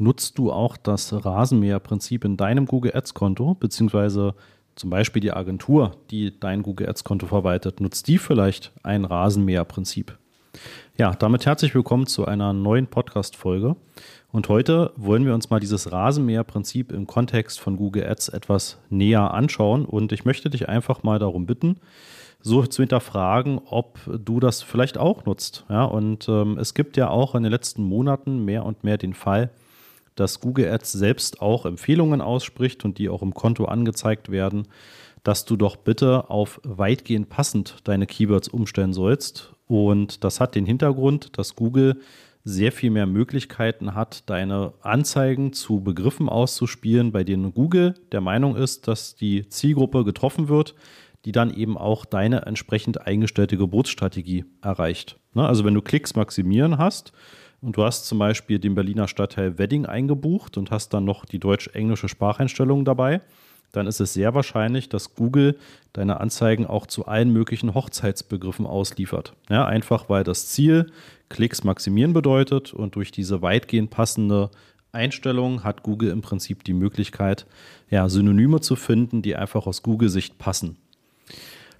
Nutzt du auch das Rasenmäherprinzip in deinem Google Ads-Konto, beziehungsweise zum Beispiel die Agentur, die dein Google Ads-Konto verwaltet, nutzt die vielleicht ein Rasenmäherprinzip? Ja, damit herzlich willkommen zu einer neuen Podcast-Folge. Und heute wollen wir uns mal dieses Rasenmäherprinzip im Kontext von Google Ads etwas näher anschauen. Und ich möchte dich einfach mal darum bitten, so zu hinterfragen, ob du das vielleicht auch nutzt. Ja, und ähm, es gibt ja auch in den letzten Monaten mehr und mehr den Fall, dass Google Ads selbst auch Empfehlungen ausspricht und die auch im Konto angezeigt werden, dass du doch bitte auf weitgehend passend deine Keywords umstellen sollst. Und das hat den Hintergrund, dass Google sehr viel mehr Möglichkeiten hat, deine Anzeigen zu Begriffen auszuspielen, bei denen Google der Meinung ist, dass die Zielgruppe getroffen wird, die dann eben auch deine entsprechend eingestellte Geburtsstrategie erreicht. Ne, also wenn du Klicks maximieren hast, und du hast zum Beispiel den Berliner Stadtteil Wedding eingebucht und hast dann noch die deutsch-englische Spracheinstellung dabei, dann ist es sehr wahrscheinlich, dass Google deine Anzeigen auch zu allen möglichen Hochzeitsbegriffen ausliefert. Ja, einfach weil das Ziel Klicks maximieren bedeutet und durch diese weitgehend passende Einstellung hat Google im Prinzip die Möglichkeit, ja, Synonyme zu finden, die einfach aus Google-Sicht passen.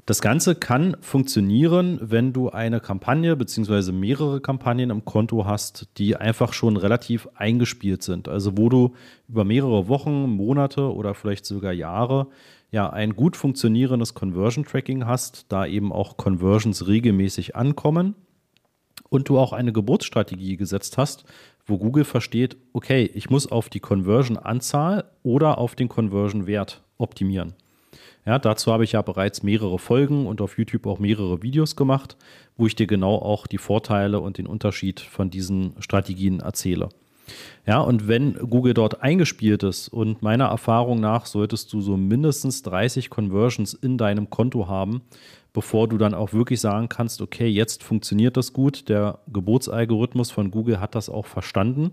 Das Ganze kann funktionieren, wenn du eine Kampagne bzw. mehrere Kampagnen im Konto hast, die einfach schon relativ eingespielt sind. Also wo du über mehrere Wochen, Monate oder vielleicht sogar Jahre ja ein gut funktionierendes Conversion Tracking hast, da eben auch Conversions regelmäßig ankommen und du auch eine Geburtsstrategie gesetzt hast, wo Google versteht, okay, ich muss auf die Conversion Anzahl oder auf den Conversion Wert optimieren. Ja, dazu habe ich ja bereits mehrere Folgen und auf YouTube auch mehrere Videos gemacht, wo ich dir genau auch die Vorteile und den Unterschied von diesen Strategien erzähle. Ja, und wenn Google dort eingespielt ist und meiner Erfahrung nach solltest du so mindestens 30 Conversions in deinem Konto haben, bevor du dann auch wirklich sagen kannst, okay, jetzt funktioniert das gut, der Geburtsalgorithmus von Google hat das auch verstanden,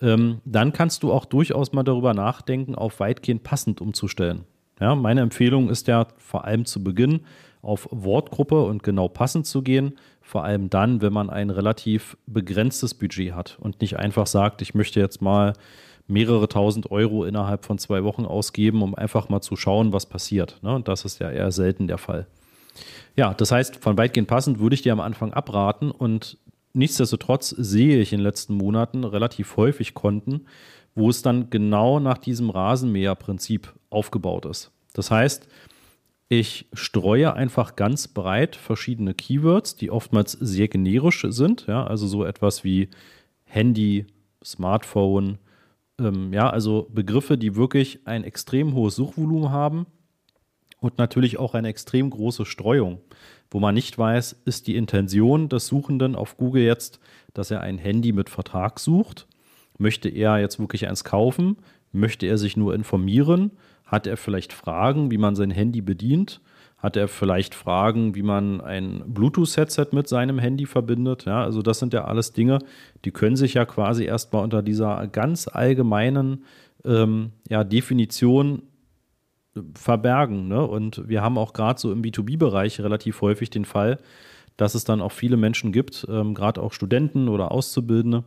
ähm, dann kannst du auch durchaus mal darüber nachdenken, auf weitgehend passend umzustellen. Ja, meine Empfehlung ist ja vor allem zu Beginn auf Wortgruppe und genau passend zu gehen. Vor allem dann, wenn man ein relativ begrenztes Budget hat und nicht einfach sagt, ich möchte jetzt mal mehrere tausend Euro innerhalb von zwei Wochen ausgeben, um einfach mal zu schauen, was passiert. Ne? Und das ist ja eher selten der Fall. Ja, das heißt, von weitgehend passend würde ich dir am Anfang abraten und nichtsdestotrotz sehe ich in den letzten Monaten relativ häufig Konten, wo es dann genau nach diesem Rasenmäherprinzip aufgebaut ist. Das heißt, ich streue einfach ganz breit verschiedene Keywords, die oftmals sehr generisch sind, ja, also so etwas wie Handy, Smartphone, ähm, ja, also Begriffe, die wirklich ein extrem hohes Suchvolumen haben und natürlich auch eine extrem große Streuung, wo man nicht weiß, ist die Intention des Suchenden auf Google jetzt, dass er ein Handy mit Vertrag sucht Möchte er jetzt wirklich eins kaufen? Möchte er sich nur informieren? Hat er vielleicht Fragen, wie man sein Handy bedient? Hat er vielleicht Fragen, wie man ein Bluetooth-Headset mit seinem Handy verbindet? Ja, also das sind ja alles Dinge, die können sich ja quasi erstmal unter dieser ganz allgemeinen ähm, ja, Definition verbergen. Ne? Und wir haben auch gerade so im B2B-Bereich relativ häufig den Fall, dass es dann auch viele Menschen gibt, ähm, gerade auch Studenten oder Auszubildende,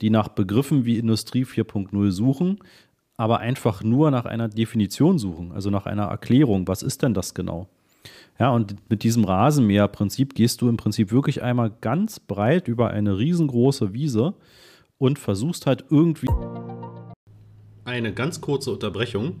die nach Begriffen wie Industrie 4.0 suchen, aber einfach nur nach einer Definition suchen, also nach einer Erklärung, was ist denn das genau? Ja, und mit diesem Rasenmäherprinzip gehst du im Prinzip wirklich einmal ganz breit über eine riesengroße Wiese und versuchst halt irgendwie. Eine ganz kurze Unterbrechung.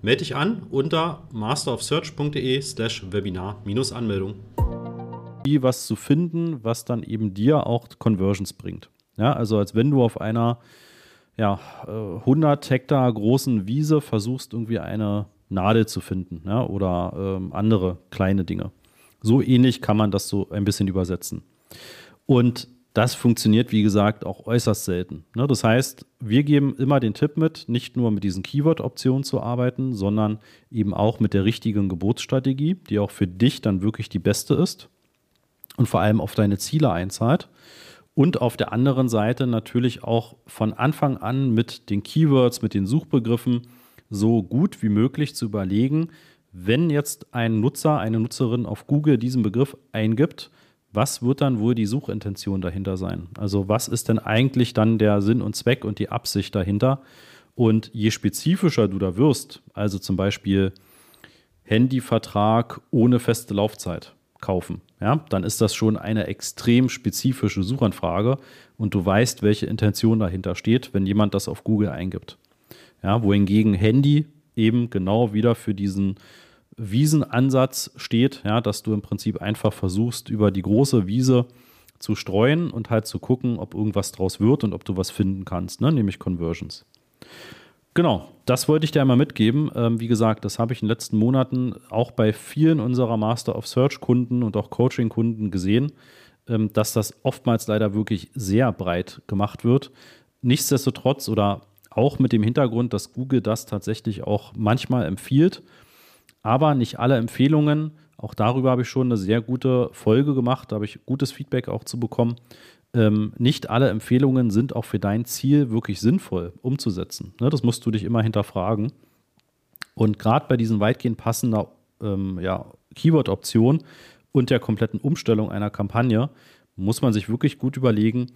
Melde dich an unter masterofsearch.de slash Webinar-Anmeldung was zu finden, was dann eben dir auch Conversions bringt. Ja, also als wenn du auf einer ja, 100 äh, Hektar großen Wiese versuchst, irgendwie eine Nadel zu finden ja, oder ähm, andere kleine Dinge. So ähnlich kann man das so ein bisschen übersetzen. Und das funktioniert, wie gesagt, auch äußerst selten. Ne? Das heißt, wir geben immer den Tipp mit, nicht nur mit diesen Keyword-Optionen zu arbeiten, sondern eben auch mit der richtigen Geburtsstrategie, die auch für dich dann wirklich die beste ist und vor allem auf deine Ziele einzahlt. Und auf der anderen Seite natürlich auch von Anfang an mit den Keywords, mit den Suchbegriffen so gut wie möglich zu überlegen, wenn jetzt ein Nutzer, eine Nutzerin auf Google diesen Begriff eingibt, was wird dann wohl die Suchintention dahinter sein? Also was ist denn eigentlich dann der Sinn und Zweck und die Absicht dahinter? Und je spezifischer du da wirst, also zum Beispiel Handyvertrag ohne feste Laufzeit kaufen, ja, dann ist das schon eine extrem spezifische Suchanfrage und du weißt, welche Intention dahinter steht, wenn jemand das auf Google eingibt. Ja, wohingegen Handy eben genau wieder für diesen Wiesenansatz steht, ja, dass du im Prinzip einfach versuchst, über die große Wiese zu streuen und halt zu gucken, ob irgendwas draus wird und ob du was finden kannst, ne? nämlich Conversions. Genau, das wollte ich dir einmal mitgeben. Ähm, wie gesagt, das habe ich in den letzten Monaten auch bei vielen unserer Master of Search Kunden und auch Coaching Kunden gesehen, ähm, dass das oftmals leider wirklich sehr breit gemacht wird. Nichtsdestotrotz oder auch mit dem Hintergrund, dass Google das tatsächlich auch manchmal empfiehlt aber nicht alle Empfehlungen. Auch darüber habe ich schon eine sehr gute Folge gemacht. Da habe ich gutes Feedback auch zu bekommen. Ähm, nicht alle Empfehlungen sind auch für dein Ziel wirklich sinnvoll umzusetzen. Ne, das musst du dich immer hinterfragen. Und gerade bei diesen weitgehend passenden ähm, ja, Keyword-Optionen und der kompletten Umstellung einer Kampagne muss man sich wirklich gut überlegen,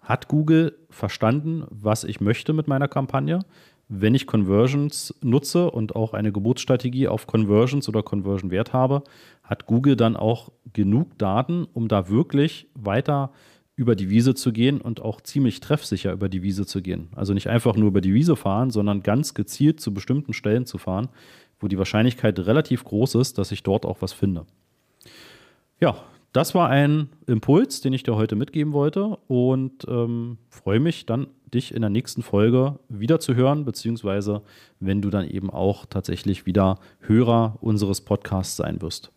hat Google verstanden, was ich möchte mit meiner Kampagne? Wenn ich Conversions nutze und auch eine Geburtsstrategie auf Conversions oder Conversion-Wert habe, hat Google dann auch genug Daten, um da wirklich weiter über die Wiese zu gehen und auch ziemlich treffsicher über die Wiese zu gehen. Also nicht einfach nur über die Wiese fahren, sondern ganz gezielt zu bestimmten Stellen zu fahren, wo die Wahrscheinlichkeit relativ groß ist, dass ich dort auch was finde. Ja, das war ein Impuls, den ich dir heute mitgeben wollte und ähm, freue mich dann dich in der nächsten Folge wieder zu hören, beziehungsweise wenn du dann eben auch tatsächlich wieder Hörer unseres Podcasts sein wirst.